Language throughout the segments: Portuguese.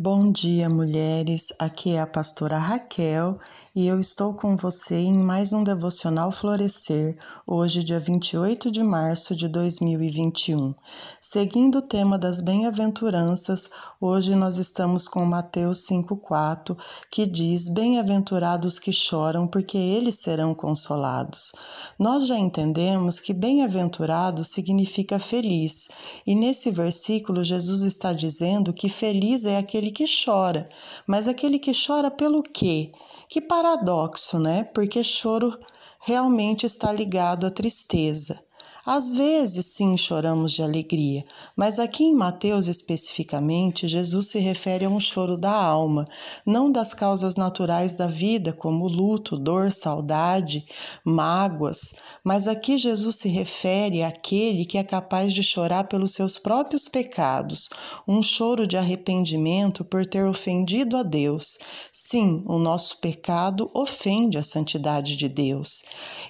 Bom dia, mulheres. Aqui é a pastora Raquel e eu estou com você em mais um devocional Florescer, hoje, dia 28 de março de 2021. Seguindo o tema das bem-aventuranças, hoje nós estamos com Mateus 5,4, que diz: Bem-aventurados que choram, porque eles serão consolados. Nós já entendemos que bem-aventurado significa feliz, e nesse versículo Jesus está dizendo que feliz é aquele aquele que chora, mas aquele que chora pelo quê? Que paradoxo, né? Porque choro realmente está ligado à tristeza. Às vezes, sim, choramos de alegria, mas aqui em Mateus especificamente, Jesus se refere a um choro da alma, não das causas naturais da vida, como luto, dor, saudade, mágoas, mas aqui Jesus se refere àquele que é capaz de chorar pelos seus próprios pecados, um choro de arrependimento por ter ofendido a Deus. Sim, o nosso pecado ofende a santidade de Deus.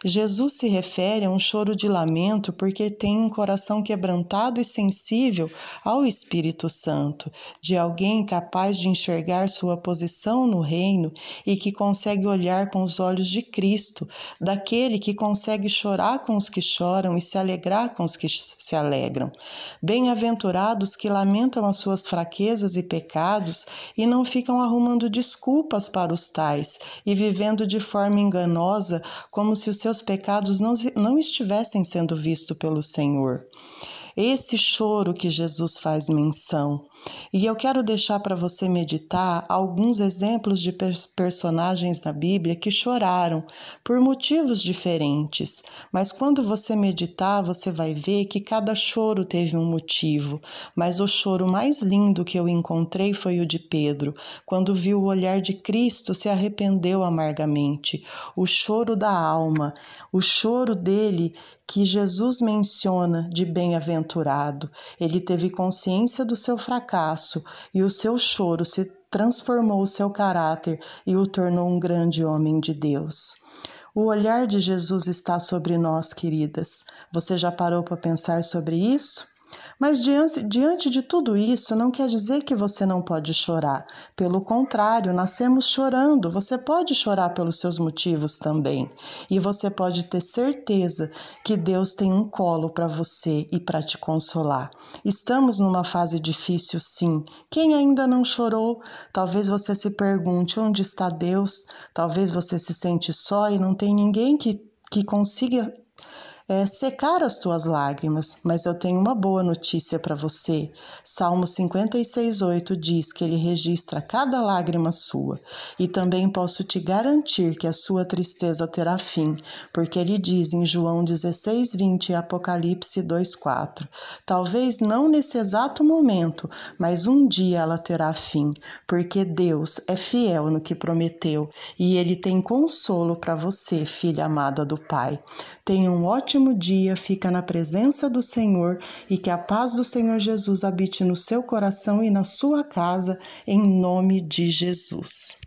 Jesus se refere a um choro de lamento porque tem um coração quebrantado e sensível ao Espírito Santo, de alguém capaz de enxergar sua posição no reino e que consegue olhar com os olhos de Cristo, daquele que consegue chorar com os que choram e se alegrar com os que se alegram. Bem-aventurados que lamentam as suas fraquezas e pecados e não ficam arrumando desculpas para os tais e vivendo de forma enganosa, como se os seus pecados não, não estivessem sendo vistos pelo Senhor. Esse choro que Jesus faz menção. E eu quero deixar para você meditar alguns exemplos de personagens na Bíblia que choraram por motivos diferentes, mas quando você meditar, você vai ver que cada choro teve um motivo. Mas o choro mais lindo que eu encontrei foi o de Pedro, quando viu o olhar de Cristo, se arrependeu amargamente. O choro da alma, o choro dele que Jesus menciona de bem-aventurado. Ele teve consciência do seu fracasso e o seu choro se transformou o seu caráter e o tornou um grande homem de Deus. O olhar de Jesus está sobre nós, queridas. Você já parou para pensar sobre isso? Mas diante, diante de tudo isso, não quer dizer que você não pode chorar. Pelo contrário, nascemos chorando. Você pode chorar pelos seus motivos também. E você pode ter certeza que Deus tem um colo para você e para te consolar. Estamos numa fase difícil, sim. Quem ainda não chorou? Talvez você se pergunte onde está Deus. Talvez você se sente só e não tem ninguém que, que consiga é, secar as tuas lágrimas, mas eu tenho uma boa notícia para você. Salmo 56,8 diz que ele registra cada lágrima sua, e também posso te garantir que a sua tristeza terá fim, porque ele diz em João 16,20 e Apocalipse 2,4: Talvez não nesse exato momento, mas um dia ela terá fim, porque Deus é fiel no que prometeu e ele tem consolo para você, filha amada do Pai. Tenha um ótimo dia, fica na presença do Senhor e que a paz do Senhor Jesus habite no seu coração e na sua casa, em nome de Jesus.